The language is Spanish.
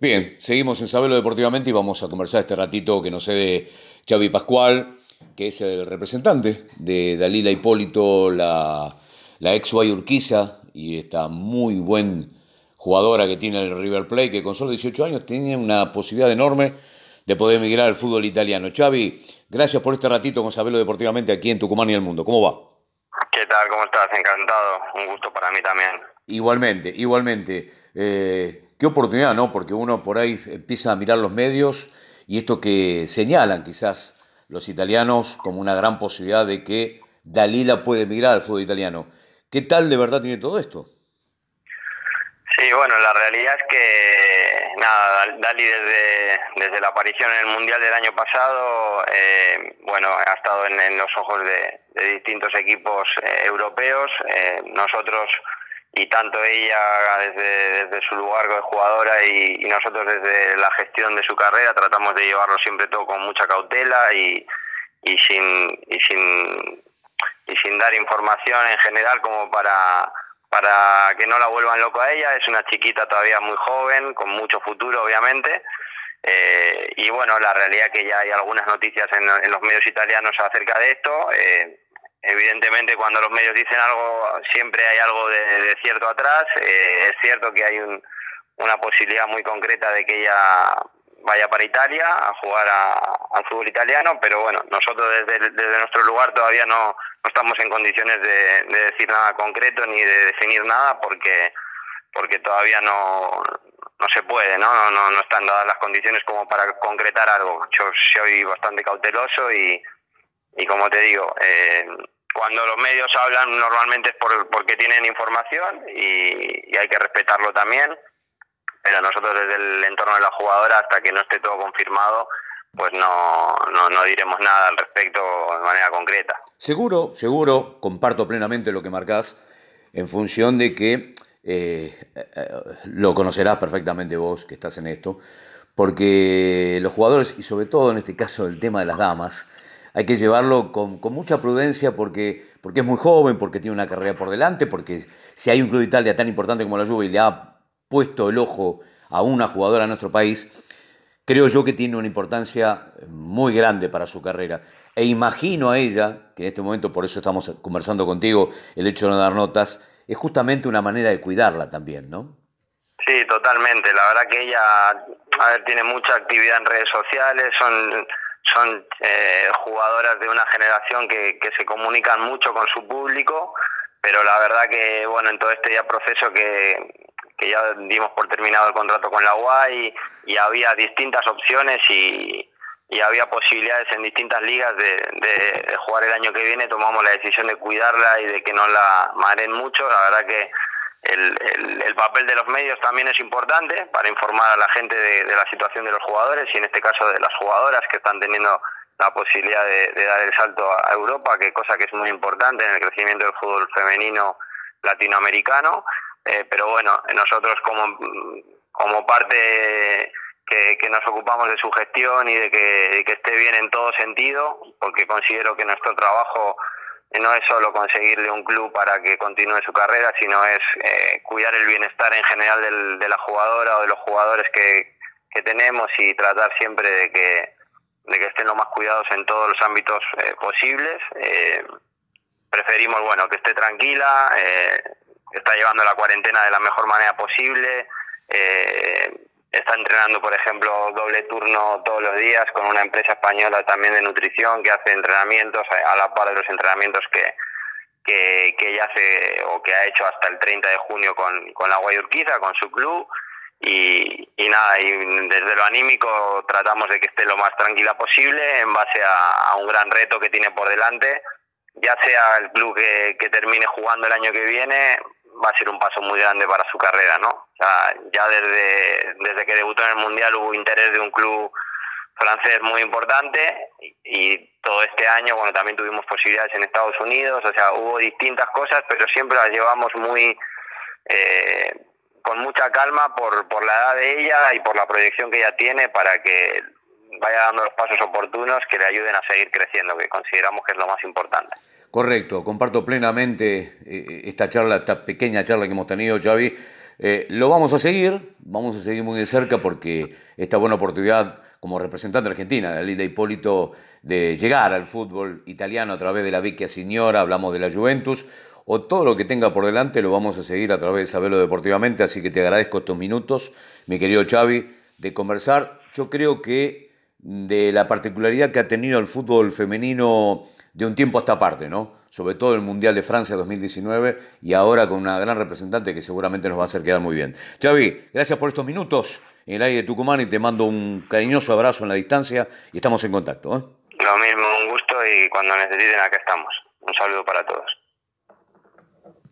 Bien, seguimos en Sabelo Deportivamente y vamos a conversar este ratito que nos cede Xavi Pascual, que es el representante de Dalila Hipólito, la, la ex Urquiza y esta muy buen jugadora que tiene el River Plate, que con solo 18 años tiene una posibilidad enorme de poder emigrar al fútbol italiano. Xavi, gracias por este ratito con Sabelo Deportivamente aquí en Tucumán y el mundo. ¿Cómo va? ¿Qué tal? ¿Cómo estás? Encantado. Un gusto para mí también. Igualmente, igualmente. Eh, qué oportunidad, ¿no? Porque uno por ahí empieza a mirar los medios y esto que señalan quizás los italianos como una gran posibilidad de que Dalila puede emigrar al fútbol italiano. ¿Qué tal de verdad tiene todo esto? Sí, bueno, la realidad es que nada, Dali desde, desde la aparición en el Mundial del año pasado, eh, bueno, ha estado en, los ojos de, distintos equipos eh, europeos. Eh, nosotros y tanto ella desde, desde su lugar de jugadora y, nosotros desde la gestión de su carrera tratamos de llevarlo siempre todo con mucha cautela y, y sin y sin y sin dar información en general como para para que no la vuelvan loco a ella. Es una chiquita todavía muy joven con mucho futuro obviamente. Eh, y bueno la realidad que ya hay algunas noticias en, en los medios italianos acerca de esto. Eh, Evidentemente, cuando los medios dicen algo, siempre hay algo de, cierto atrás. Eh, es cierto que hay una posibilidad muy concreta de que ella vaya para Italia a jugar al fútbol italiano, pero bueno, nosotros desde, nuestro lugar todavía no, no estamos en condiciones de, decir nada concreto ni de definir nada porque porque todavía no, no se puede, ¿no? No, no, no están dadas las condiciones como para concretar algo. Yo soy bastante cauteloso y, y como te digo, eh, cuando los medios hablan normalmente es por, porque tienen información y, hay que respetarlo también, pero nosotros desde el entorno de la jugadora, hasta que no esté todo confirmado, pues no, no, diremos nada al respecto de manera concreta. Seguro, seguro, comparto plenamente lo que marcás en función de que eh, eh, lo conocerás perfectamente vos que estás en esto, porque los jugadores, y sobre todo en este caso el tema de las damas, hay que llevarlo con, con, mucha prudencia porque, porque es muy joven, porque tiene una carrera por delante, porque si hay un club de Italia tan importante como la Juve y le ha puesto el ojo a una jugadora de nuestro país, creo yo que tiene una importancia muy grande para su carrera. E imagino a ella, que en este momento por eso estamos conversando contigo, el hecho de no dar notas, es justamente una manera de cuidarla también, ¿no? Sí, totalmente. La verdad que ella, a ver, tiene mucha actividad en redes sociales, son son eh, jugadoras de una generación que, que se comunican mucho con su público, pero la verdad que, bueno, en todo este ya proceso que, que ya dimos por terminado el contrato con la UAI y había distintas opciones y, y había posibilidades en distintas ligas de, de, jugar el año que viene, tomamos la decisión de cuidarla y de que no la maren mucho. La verdad que el, el, papel de los medios también es importante para informar a la gente de, la situación de los jugadores y en este caso de las jugadoras que están teniendo la posibilidad de, dar el salto a Europa, que cosa que es muy importante en el crecimiento del fútbol femenino latinoamericano. Eh, pero bueno, nosotros como, como parte que, que, nos ocupamos de su gestión y de que, de que esté bien en todo sentido, porque considero que nuestro trabajo no es solo conseguirle un club para que continúe su carrera, sino es eh, cuidar el bienestar en general de la jugadora o de los jugadores que, tenemos y tratar siempre de que, de que estén lo más cuidados en todos los ámbitos eh, posibles. Eh, preferimos bueno que esté tranquila, está llevando la cuarentena de la mejor manera posible está entrenando, por ejemplo, doble turno todos los días con una empresa española también de nutrición que hace entrenamientos a la par de los entrenamientos que, que, que ella hace o que ha hecho hasta el 30 de junio con, con la Guayurquiza, con su club. Y, y nada, y desde lo anímico tratamos de que esté lo más tranquila posible en base a, un gran reto que tiene por delante, ya sea el club que termine jugando el año que viene va a ser un paso muy grande para su carrera, ¿no? O sea, ya desde, desde que debutó en el Mundial hubo interés de un club francés muy importante y, todo este año, bueno, también tuvimos posibilidades en Estados Unidos, o sea, hubo distintas cosas, pero siempre las llevamos muy... Eh, con mucha calma por, por la edad de ella y por la proyección que ella tiene para que vaya dando los pasos oportunos que le ayuden a seguir creciendo, que consideramos que es lo más importante. Correcto, comparto plenamente eh, esta charla, esta pequeña charla que hemos tenido, Xavi. Eh, lo vamos a seguir, vamos a seguir muy de cerca porque esta buena oportunidad como representante argentina de Lila Hipólito de llegar al fútbol italiano a través de la Vecchia Signora, hablamos de la Juventus, o todo lo que tenga por delante lo vamos a seguir a través de Saberlo Deportivamente, así que te agradezco estos minutos, mi querido Xavi, de conversar. Yo creo que de la particularidad que ha tenido el fútbol femenino de un tiempo a esta parte, ¿no? Sobre todo el Mundial de Francia 2019 y ahora con una gran representante que seguramente nos va a hacer quedar muy bien. Xavi, gracias por estos minutos en el aire de Tucumán y te mando un cariñoso abrazo en la distancia y estamos en contacto. ¿eh? Lo mismo, un gusto y cuando necesiten acá estamos. Un saludo para todos.